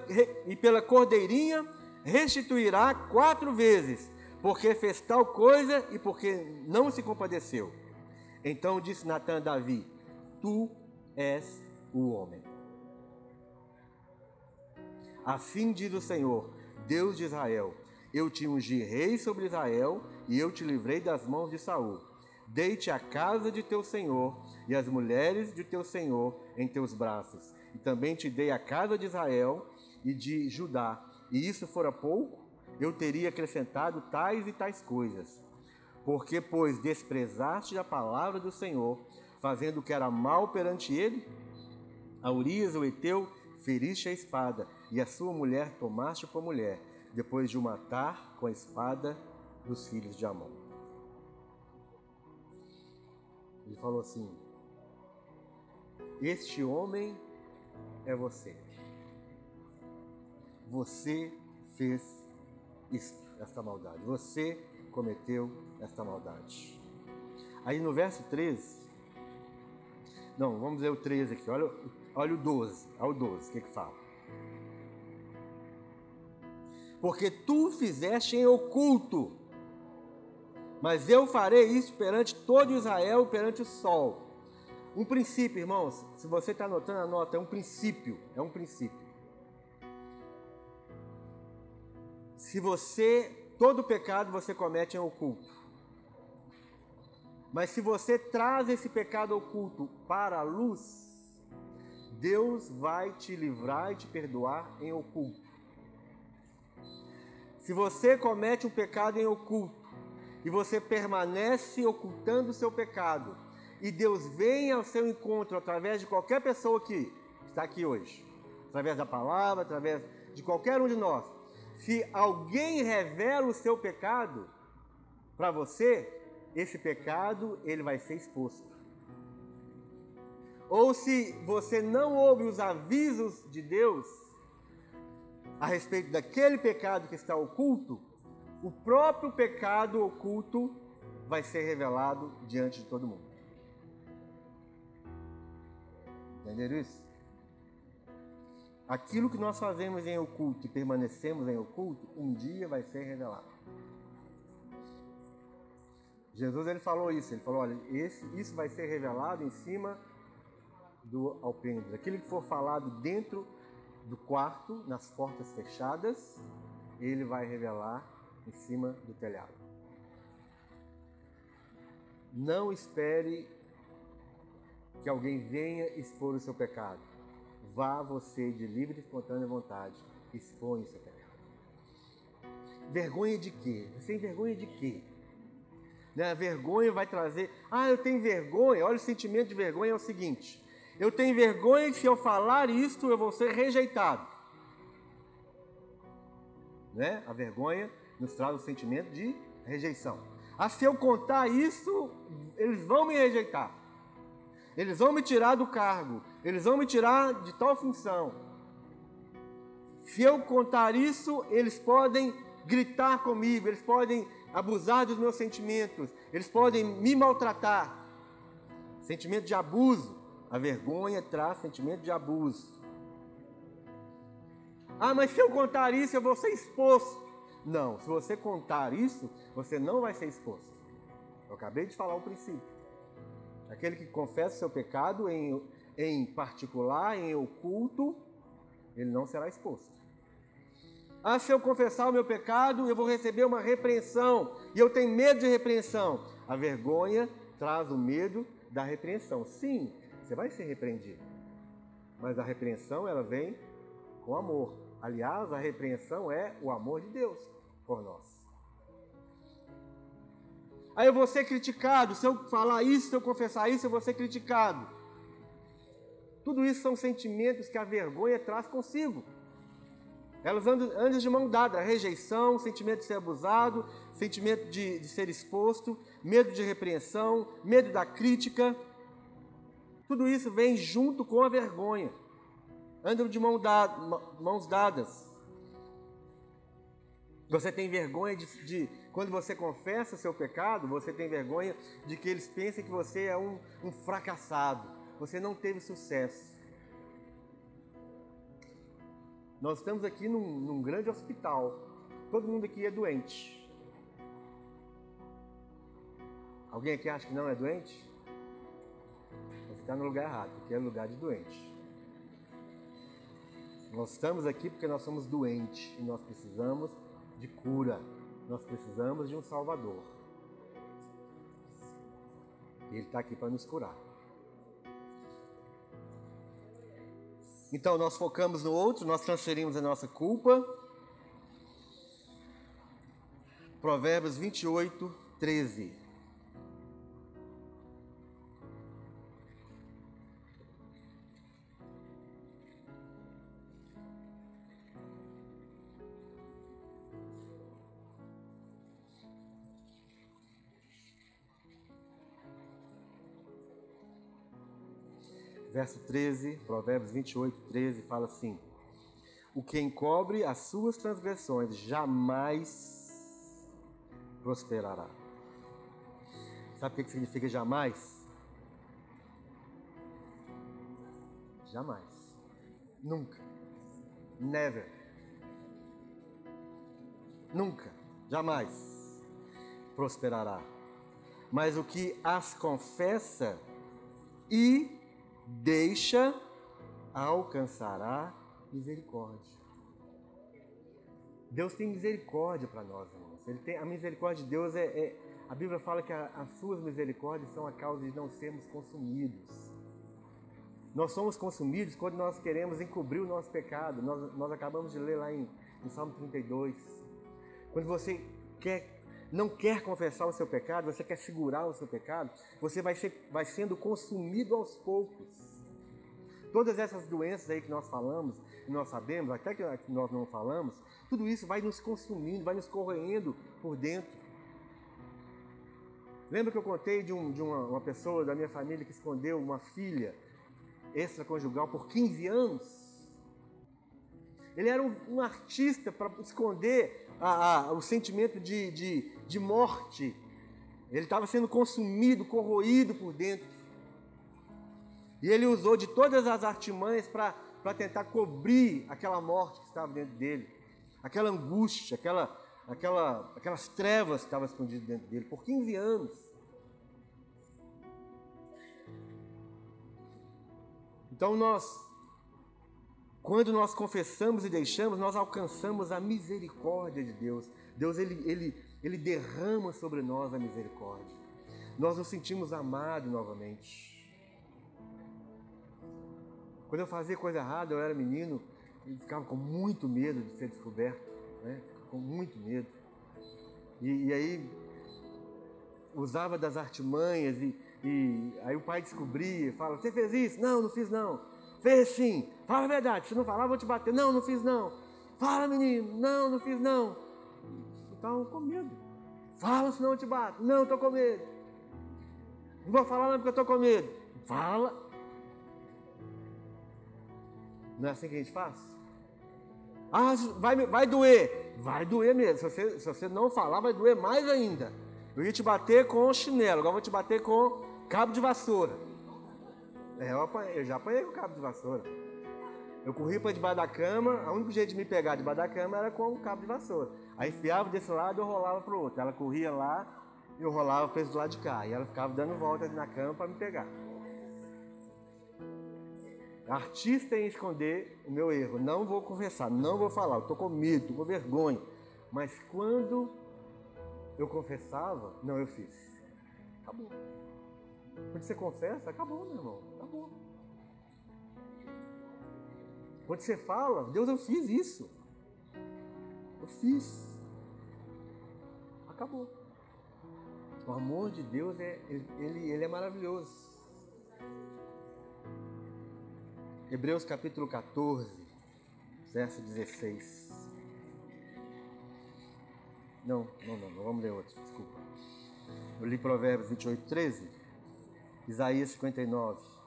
e pela cordeirinha restituirá quatro vezes, porque fez tal coisa e porque não se compadeceu. Então disse Natan a Davi: Tu és o homem. Assim diz o Senhor, Deus de Israel: Eu te ungi rei sobre Israel e eu te livrei das mãos de Saul. Deite a casa de teu senhor e as mulheres de teu senhor em teus braços. E também te dei a casa de Israel e de Judá. E isso fora pouco, eu teria acrescentado tais e tais coisas. Porque, pois, desprezaste a palavra do Senhor, fazendo o que era mal perante ele, a Urias, o Eteu, feriste a espada, e a sua mulher tomaste por mulher, depois de o matar com a espada dos filhos de Amon. Ele falou assim: Este homem é você. Você fez esta maldade. Você cometeu esta maldade. Aí no verso 13, não, vamos ler o 13 aqui, olha, olha o 12, olha o 12, o que que fala? Porque tu fizeste em oculto mas eu farei isso perante todo Israel, perante o sol. Um princípio, irmãos, se você está anotando, anota, é um princípio, é um princípio. Se você, todo pecado você comete em oculto. Mas se você traz esse pecado oculto para a luz, Deus vai te livrar e te perdoar em oculto. Se você comete um pecado em oculto, e você permanece ocultando o seu pecado, e Deus vem ao seu encontro através de qualquer pessoa que está aqui hoje, através da palavra, através de qualquer um de nós. Se alguém revela o seu pecado para você, esse pecado ele vai ser exposto. Ou se você não ouve os avisos de Deus a respeito daquele pecado que está oculto, o próprio pecado oculto vai ser revelado diante de todo mundo. Entenderam isso? Aquilo que nós fazemos em oculto e permanecemos em oculto, um dia vai ser revelado. Jesus ele falou isso, ele falou, olha, esse, isso vai ser revelado em cima do alpendre. Aquilo que for falado dentro do quarto, nas portas fechadas, ele vai revelar em cima do telhado. Não espere que alguém venha expor o seu pecado. Vá você de livre e espontânea vontade, expõe o seu pecado. Vergonha de quê? Você tem vergonha de quê? Né? A vergonha vai trazer. Ah, eu tenho vergonha. Olha, o sentimento de vergonha é o seguinte: eu tenho vergonha que se eu falar isto eu vou ser rejeitado. Né? A vergonha nos traz o sentimento de rejeição. Ah, se eu contar isso, eles vão me rejeitar. Eles vão me tirar do cargo. Eles vão me tirar de tal função. Se eu contar isso, eles podem gritar comigo, eles podem abusar dos meus sentimentos, eles podem me maltratar. Sentimento de abuso. A vergonha traz sentimento de abuso. Ah, mas se eu contar isso, eu vou ser exposto. Não, se você contar isso, você não vai ser exposto. Eu acabei de falar o princípio. Aquele que confessa seu pecado em, em particular, em oculto, ele não será exposto. Ah, se eu confessar o meu pecado, eu vou receber uma repreensão. E eu tenho medo de repreensão. A vergonha traz o medo da repreensão. Sim, você vai ser repreendido. Mas a repreensão ela vem com amor. Aliás, a repreensão é o amor de Deus por nós. Aí eu vou ser criticado, se eu falar isso, se eu confessar isso, eu vou ser criticado. Tudo isso são sentimentos que a vergonha traz consigo. Elas andam, andam de mão dada, rejeição, sentimento de ser abusado, sentimento de, de ser exposto, medo de repreensão, medo da crítica. Tudo isso vem junto com a vergonha. Andam de mão dada, mãos dadas. Você tem vergonha de, de, quando você confessa seu pecado, você tem vergonha de que eles pensem que você é um, um fracassado, você não teve sucesso. Nós estamos aqui num, num grande hospital, todo mundo aqui é doente. Alguém aqui acha que não é doente? Está no lugar errado, porque é lugar de doente. Nós estamos aqui porque nós somos doentes e nós precisamos de cura. Nós precisamos de um Salvador. E Ele está aqui para nos curar. Então nós focamos no outro, nós transferimos a nossa culpa. Provérbios 28, 13. Verso 13, Provérbios 28, 13, fala assim: O que encobre as suas transgressões jamais prosperará. Sabe o que significa jamais? Jamais. Nunca. Never. Nunca. Jamais prosperará. Mas o que as confessa e deixa, alcançará misericórdia. Deus tem misericórdia para nós, irmãos. Ele tem, a misericórdia de Deus é, é a Bíblia fala que a, as suas misericórdias são a causa de não sermos consumidos. Nós somos consumidos quando nós queremos encobrir o nosso pecado. Nós, nós acabamos de ler lá em, em Salmo 32. Quando você quer não quer confessar o seu pecado, você quer segurar o seu pecado, você vai, ser, vai sendo consumido aos poucos. Todas essas doenças aí que nós falamos, e nós sabemos, até que nós não falamos, tudo isso vai nos consumindo, vai nos corroendo por dentro. Lembra que eu contei de, um, de uma, uma pessoa da minha família que escondeu uma filha extraconjugal por 15 anos? Ele era um, um artista para esconder a, a, o sentimento de, de, de morte. Ele estava sendo consumido, corroído por dentro. E ele usou de todas as artimanhas para tentar cobrir aquela morte que estava dentro dele, aquela angústia, aquela, aquela, aquelas trevas que estavam escondidas dentro dele por 15 anos. Então nós quando nós confessamos e deixamos, nós alcançamos a misericórdia de Deus. Deus ele, ele, ele derrama sobre nós a misericórdia. Nós nos sentimos amados novamente. Quando eu fazia coisa errada, eu era menino e ficava com muito medo de ser descoberto, né? com muito medo. E, e aí usava das artimanhas e, e aí o pai descobria, fala: "Você fez isso? Não, não fiz não. Fez sim. Fala a verdade. Se não falar, eu vou te bater. Não, não fiz não. Fala, menino. Não, não fiz não. Então, com medo. Fala, senão eu te bato. Não, estou com medo. Não vou falar não porque eu estou com medo. Fala. Não é assim que a gente faz? Ah, vai, vai doer. Vai doer mesmo. Se você, se você não falar, vai doer mais ainda. Eu ia te bater com chinelo, agora vou te bater com cabo de vassoura. É, eu, apanhei, eu já apanhei com cabo de vassoura. Eu corri para debaixo da cama, o único jeito de me pegar debaixo da cama era com o cabo de vassoura. Aí enfiava desse lado e eu rolava para o outro. Ela corria lá e eu rolava para esse do lado de cá. E ela ficava dando volta na cama para me pegar. Artista em esconder o meu erro. Não vou confessar, não vou falar. Estou com medo, estou com vergonha. Mas quando eu confessava, não, eu fiz. Acabou. Quando você confessa, acabou, meu irmão. Acabou. Quando você fala, Deus, eu fiz isso. Eu fiz. Acabou. O amor de Deus é, ele, ele é maravilhoso. Hebreus capítulo 14, verso 16. Não, não, não, não vamos ler outro, desculpa. Eu li Provérbios 28, 13, Isaías 59.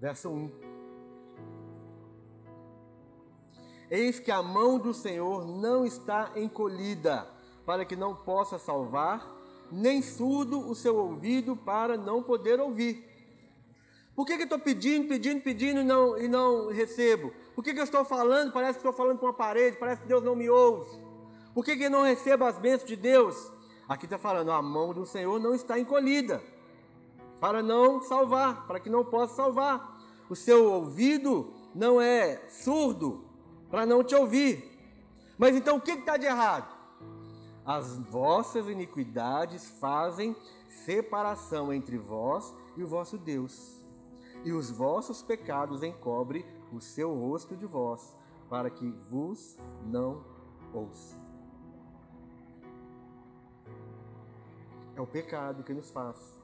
Verso 1. Eis que a mão do Senhor não está encolhida, para que não possa salvar, nem surdo o seu ouvido para não poder ouvir. Por que, que eu estou pedindo, pedindo, pedindo e não, e não recebo? Por que, que eu estou falando, parece que estou falando com uma parede, parece que Deus não me ouve? Por que, que eu não recebo as bênçãos de Deus? Aqui está falando, a mão do Senhor não está encolhida, para não salvar, para que não possa salvar. O seu ouvido não é surdo, para não te ouvir. Mas então o que está de errado? As vossas iniquidades fazem separação entre vós e o vosso Deus, e os vossos pecados encobre o seu rosto de vós, para que vos não ouça. É o pecado que nos faz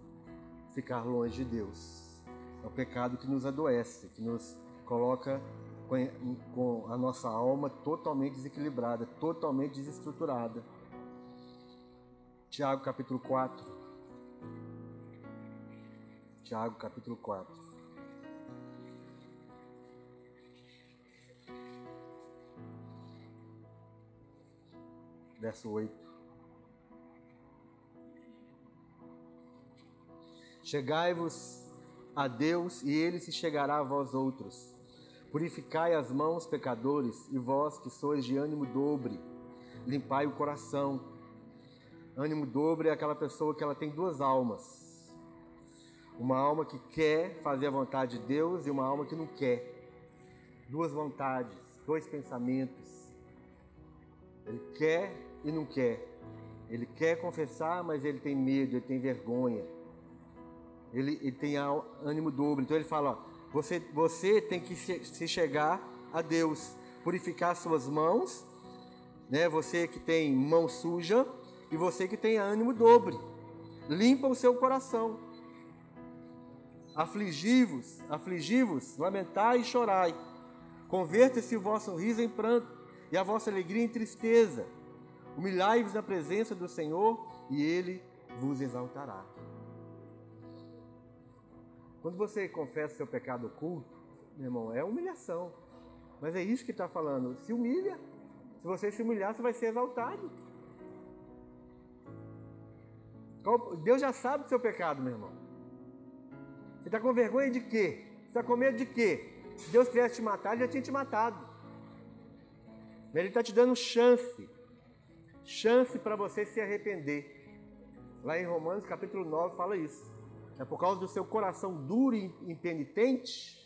ficar longe de Deus. É o pecado que nos adoece, que nos coloca com a nossa alma totalmente desequilibrada, totalmente desestruturada. Tiago capítulo 4. Tiago capítulo 4. Verso 8. Chegai-vos a Deus e ele se chegará a vós outros. Purificai as mãos, pecadores, e vós que sois de ânimo dobre, limpai o coração Ânimo dobre é aquela pessoa que ela tem duas almas. Uma alma que quer fazer a vontade de Deus e uma alma que não quer. Duas vontades, dois pensamentos. Ele quer e não quer. Ele quer confessar, mas ele tem medo, ele tem vergonha. Ele, ele tem ânimo dobro. Então ele fala: ó, você, você tem que se chegar a Deus, purificar suas mãos, né? Você que tem mão suja, e você que tem ânimo dobre, limpa o seu coração. Afligi-vos, afligi-vos, lamentai e chorai. Converta-se o vosso riso em pranto e a vossa alegria em tristeza. Humilhai-vos na presença do Senhor e Ele vos exaltará. Quando você confessa seu pecado oculto, meu irmão, é humilhação. Mas é isso que está falando. Se humilha. Se você se humilhar, você vai ser exaltado. Deus já sabe do seu pecado, meu irmão. Você está com vergonha de quê? Você está com medo de quê? Se Deus quisesse te matar, ele já tinha te matado. Ele está te dando chance. Chance para você se arrepender. Lá em Romanos capítulo 9 fala isso. É por causa do seu coração duro e impenitente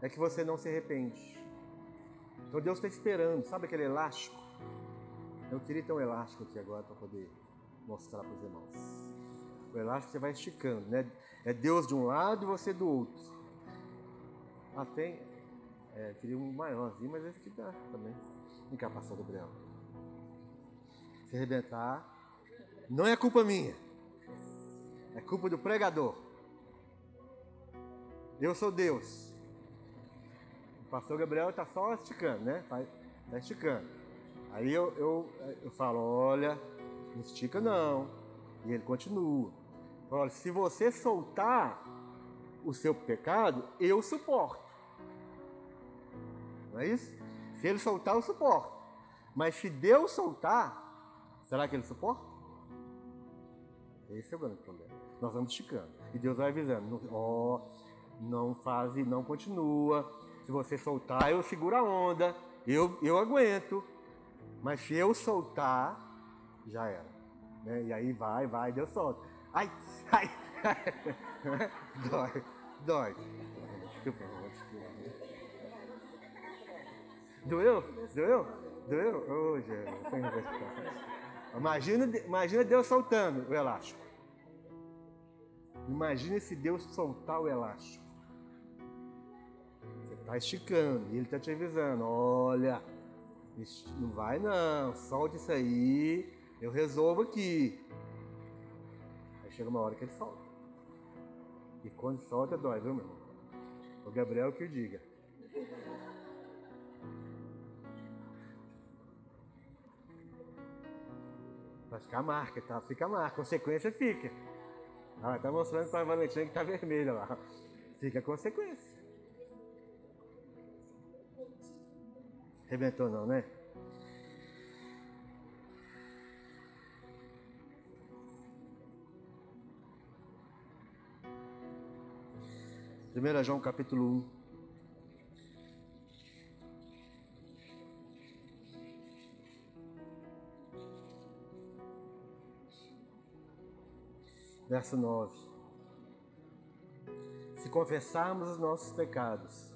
é que você não se arrepende. Então Deus está esperando. Sabe aquele elástico? Eu queria ter um elástico aqui agora para poder mostrar para os irmãos. O elástico você vai esticando, né? É Deus de um lado e você do outro. Ah, tem. É, queria um maiorzinho, mas esse aqui dá também. Vem cá, pastor Gabriel. Se arrebentar, não é culpa minha. É culpa do pregador. Eu sou Deus. O pastor Gabriel está só esticando, né? Está esticando. Aí eu, eu, eu falo, olha, não estica não. E ele continua. Olha, se você soltar o seu pecado, eu suporto. Não é isso? Se ele soltar, eu suporto. Mas se Deus soltar, será que ele suporta? Esse é o grande problema. Nós vamos esticando. E Deus vai avisando. Ó, oh, não faz e não continua. Se você soltar, eu seguro a onda. Eu, eu aguento. Mas se eu soltar, já era. Né? E aí vai, vai, Deus solta. Ai, ai, dói, Dói. Doeu? Doeu? Doeu? Ô, Jesus. Imagina, imagina Deus soltando o elástico. Imagina se Deus soltar o elástico. Você está esticando e Ele está te avisando: olha, não vai não, solte isso aí, eu resolvo aqui. Aí chega uma hora que ele solta. E quando solta, dói, viu, meu irmão? O Gabriel que o diga. Vai ficar a marca, tá? Fica a marca, a consequência fica. Ah, tá mostrando para a Valentina que tá vermelha lá. Fica a consequência. Rebentou não, né? Primeira João capítulo 1. Verso 9. Se confessarmos os nossos pecados,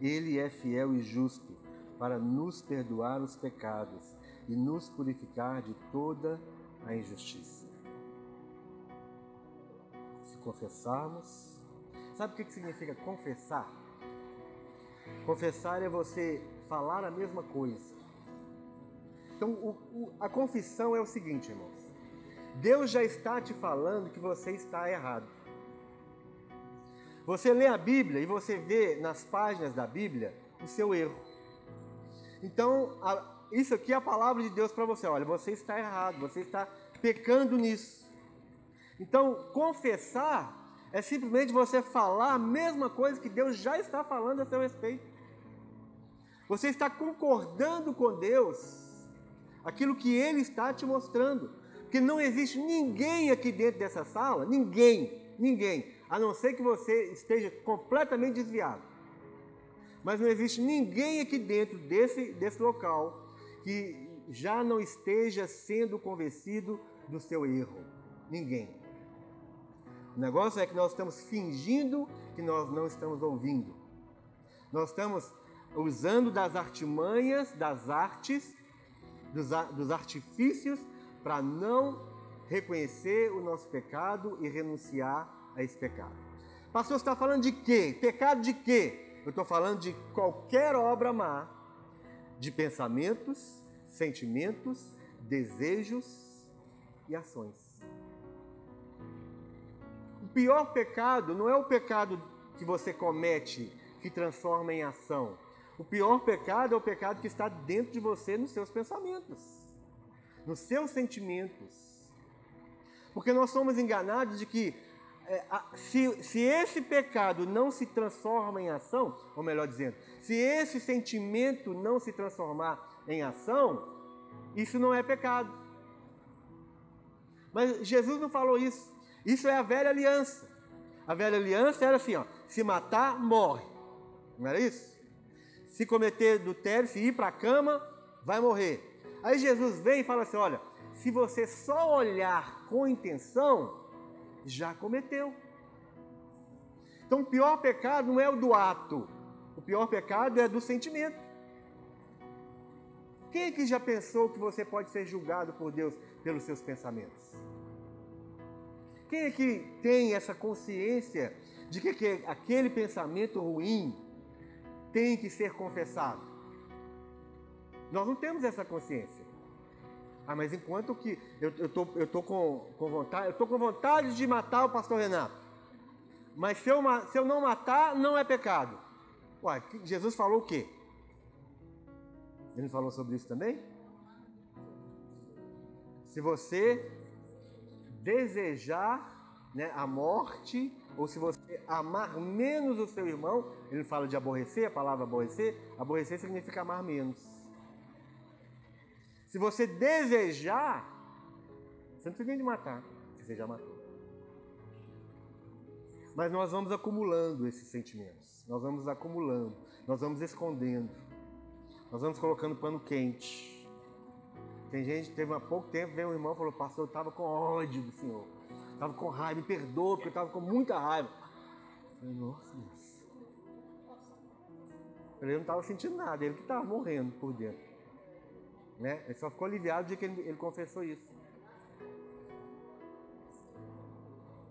Ele é fiel e justo para nos perdoar os pecados e nos purificar de toda a injustiça. Se confessarmos, sabe o que significa confessar? Confessar é você falar a mesma coisa. Então, o, o, a confissão é o seguinte, irmãos. Deus já está te falando que você está errado. Você lê a Bíblia e você vê nas páginas da Bíblia o seu erro. Então, a, isso aqui é a palavra de Deus para você. Olha, você está errado, você está pecando nisso. Então, confessar é simplesmente você falar a mesma coisa que Deus já está falando a seu respeito. Você está concordando com Deus aquilo que Ele está te mostrando. Porque não existe ninguém aqui dentro dessa sala, ninguém, ninguém, a não ser que você esteja completamente desviado. Mas não existe ninguém aqui dentro desse, desse local que já não esteja sendo convencido do seu erro. Ninguém. O negócio é que nós estamos fingindo que nós não estamos ouvindo. Nós estamos usando das artimanhas, das artes, dos, dos artifícios para não reconhecer o nosso pecado e renunciar a esse pecado. Pastor, você está falando de quê? Pecado de quê? Eu estou falando de qualquer obra má, de pensamentos, sentimentos, desejos e ações. O pior pecado não é o pecado que você comete que transforma em ação. O pior pecado é o pecado que está dentro de você nos seus pensamentos, nos seus sentimentos. Porque nós somos enganados de que é, se, se esse pecado não se transforma em ação, ou melhor dizendo, se esse sentimento não se transformar em ação, isso não é pecado. Mas Jesus não falou isso. Isso é a velha aliança. A velha aliança era assim: ó, se matar, morre. Não era isso? Se cometer adultério, se ir para a cama, vai morrer. Aí Jesus vem e fala assim: olha, se você só olhar com intenção, já cometeu. Então, o pior pecado não é o do ato, o pior pecado é do sentimento. Quem é que já pensou que você pode ser julgado por Deus pelos seus pensamentos? Quem é que tem essa consciência de que aquele pensamento ruim tem que ser confessado? Nós não temos essa consciência. Ah, mas enquanto que eu, tô, eu tô com, com vontade, eu tô com vontade de matar o pastor Renato. Mas se eu, se eu não matar, não é pecado. Ué, Jesus falou o quê? Ele falou sobre isso também? Se você desejar né, a morte, ou se você amar menos o seu irmão, ele fala de aborrecer, a palavra aborrecer, aborrecer significa amar menos. Se você desejar, você não precisa de matar, você já matou. Mas nós vamos acumulando esses sentimentos, nós vamos acumulando, nós vamos escondendo, nós vamos colocando pano quente. Tem gente, teve há pouco tempo, veio um irmão e falou, pastor, eu estava com ódio do Senhor, estava com raiva, me perdoa, porque eu estava com muita raiva. Falei, nossa, Deus. Ele não estava sentindo nada, ele que estava morrendo por dentro. Né? Ele só ficou aliviado dia que ele, ele confessou isso.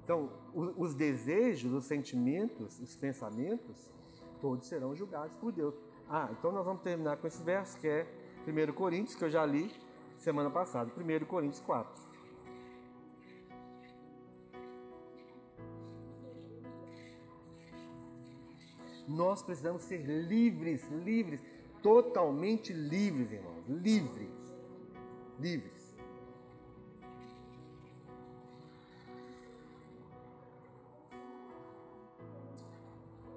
Então, os desejos, os sentimentos, os pensamentos, todos serão julgados por Deus. Ah, então nós vamos terminar com esse verso que é 1 Coríntios, que eu já li semana passada. 1 Coríntios 4. Nós precisamos ser livres, livres, totalmente livres, irmãos. Livres. Livres.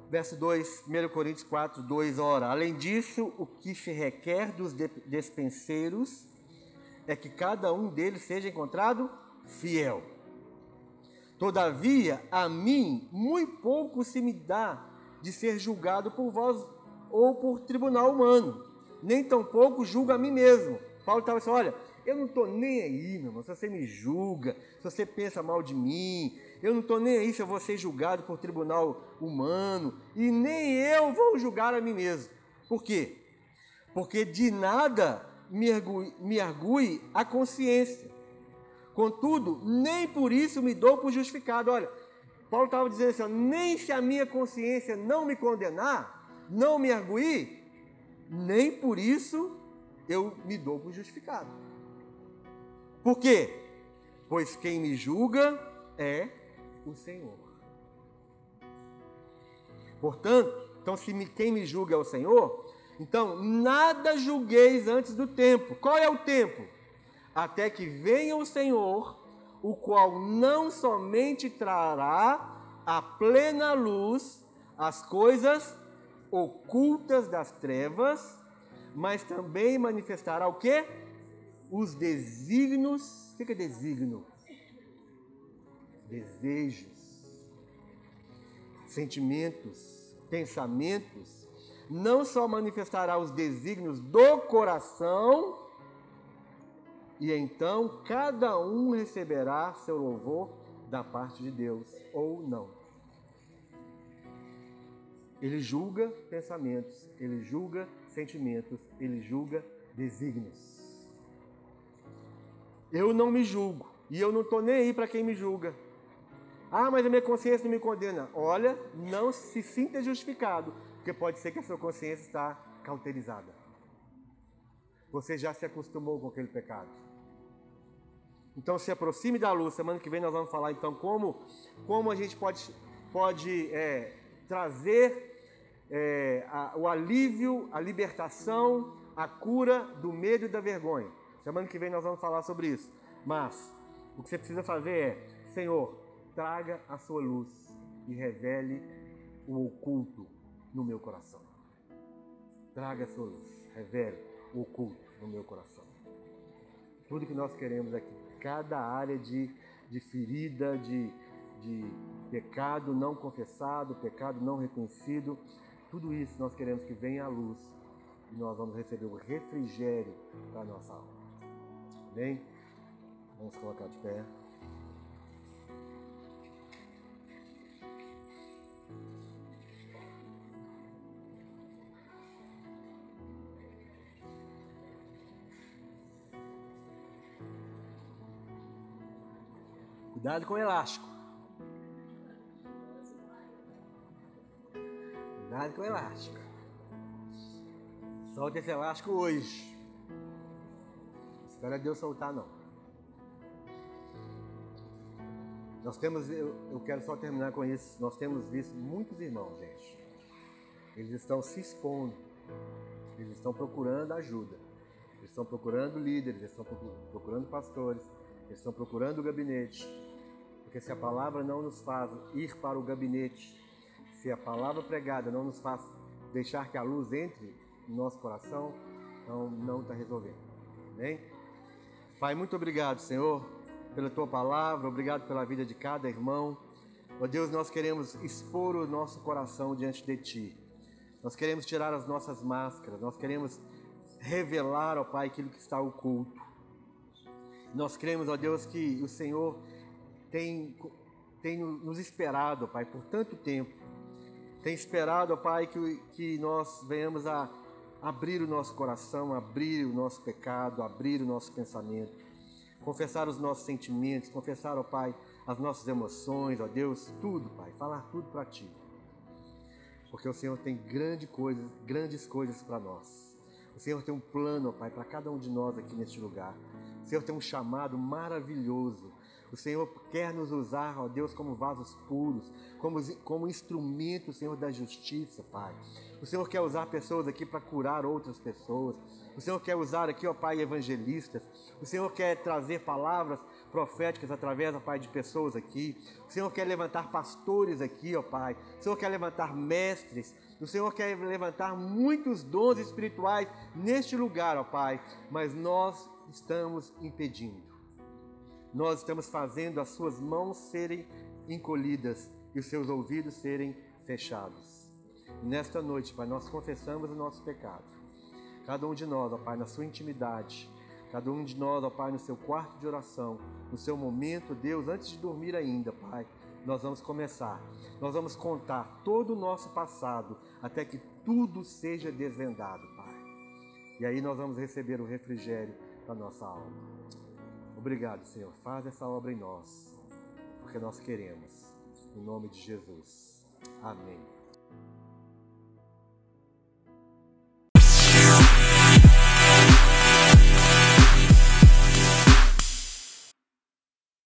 Verso 2, 1 Coríntios 4, 2, ora. Além disso, o que se requer dos despenseiros é que cada um deles seja encontrado fiel. Todavia, a mim, muito pouco se me dá de ser julgado por vós ou por tribunal humano, nem tampouco julgo a mim mesmo. Paulo estava assim: olha, eu não estou nem aí, meu irmão, se você me julga, se você pensa mal de mim, eu não estou nem aí se eu vou ser julgado por tribunal humano, e nem eu vou julgar a mim mesmo. Por quê? Porque de nada me argue, a consciência. Contudo, nem por isso me dou por justificado. Olha, Paulo estava dizendo assim: nem se a minha consciência não me condenar, não me arguir, nem por isso eu me dou por justificado. Por quê? Pois quem me julga é o Senhor. Portanto, então se me, quem me julga é o Senhor, então nada julgueis antes do tempo. Qual é o tempo? Até que venha o Senhor, o qual não somente trará a plena luz as coisas ocultas das trevas, mas também manifestará o que? Os desígnios. O que é desígnio? desejos, sentimentos, pensamentos, não só manifestará os desígnios do coração, e então cada um receberá seu louvor da parte de Deus, ou não. Ele julga pensamentos, ele julga sentimentos, ele julga desígnios. Eu não me julgo, e eu não estou nem aí para quem me julga. Ah, mas a minha consciência não me condena. Olha, não se sinta justificado, porque pode ser que a sua consciência está cauterizada. Você já se acostumou com aquele pecado. Então se aproxime da luz. Semana que vem nós vamos falar então como, como a gente pode, pode é, trazer é, a, o alívio, a libertação, a cura do medo e da vergonha. Semana que vem nós vamos falar sobre isso. Mas o que você precisa fazer é, Senhor, traga a sua luz e revele o oculto no meu coração. Traga a sua luz, revele o oculto no meu coração. Tudo que nós queremos que cada área de, de ferida, de, de pecado não confessado, pecado não reconhecido, tudo isso nós queremos que venha à luz e nós vamos receber o refrigério para a nossa alma. Amém? Vamos colocar de pé. Cuidado com o elástico. Cuidado com o elástico. Solta esse elástico hoje. Espera Deus soltar não. Nós temos, eu, eu quero só terminar com isso. Nós temos visto muitos irmãos, gente. Eles estão se expondo. Eles estão procurando ajuda. Eles estão procurando líderes, eles estão procurando pastores, eles estão procurando o gabinete. Porque se a palavra não nos faz ir para o gabinete, se a palavra pregada não nos faz deixar que a luz entre no nosso coração, então não está resolvendo. Amém? Pai, muito obrigado, Senhor, pela tua palavra, obrigado pela vida de cada irmão. Ó Deus, nós queremos expor o nosso coração diante de Ti. Nós queremos tirar as nossas máscaras, nós queremos revelar, ó Pai, aquilo que está oculto. Nós cremos, ó Deus, que o Senhor tem, tem nos esperado, Pai, por tanto tempo, tem esperado, ó Pai, que, que nós venhamos a abrir o nosso coração, abrir o nosso pecado, abrir o nosso pensamento, confessar os nossos sentimentos, confessar, ó Pai, as nossas emoções, ó Deus, tudo, Pai, falar tudo para Ti. Porque o Senhor tem grande coisas, grandes coisas para nós. O Senhor tem um plano, ó Pai, para cada um de nós aqui neste lugar. O Senhor tem um chamado maravilhoso o Senhor quer nos usar, ó Deus, como vasos puros, como, como instrumento, Senhor, da justiça, Pai. O Senhor quer usar pessoas aqui para curar outras pessoas. O Senhor quer usar aqui, ó Pai, evangelistas. O Senhor quer trazer palavras proféticas através, ó Pai, de pessoas aqui. O Senhor quer levantar pastores aqui, ó Pai. O Senhor quer levantar mestres. O Senhor quer levantar muitos dons espirituais neste lugar, ó Pai. Mas nós estamos impedindo nós estamos fazendo as suas mãos serem encolhidas e os seus ouvidos serem fechados. nesta noite, Pai, nós confessamos o nosso pecado. Cada um de nós, ó Pai, na sua intimidade, cada um de nós, ó Pai, no seu quarto de oração, no seu momento, Deus, antes de dormir ainda, Pai, nós vamos começar. Nós vamos contar todo o nosso passado até que tudo seja desvendado, Pai. E aí nós vamos receber o refrigério da nossa alma. Obrigado, Senhor. Faz essa obra em nós, porque nós queremos. Em nome de Jesus. Amém.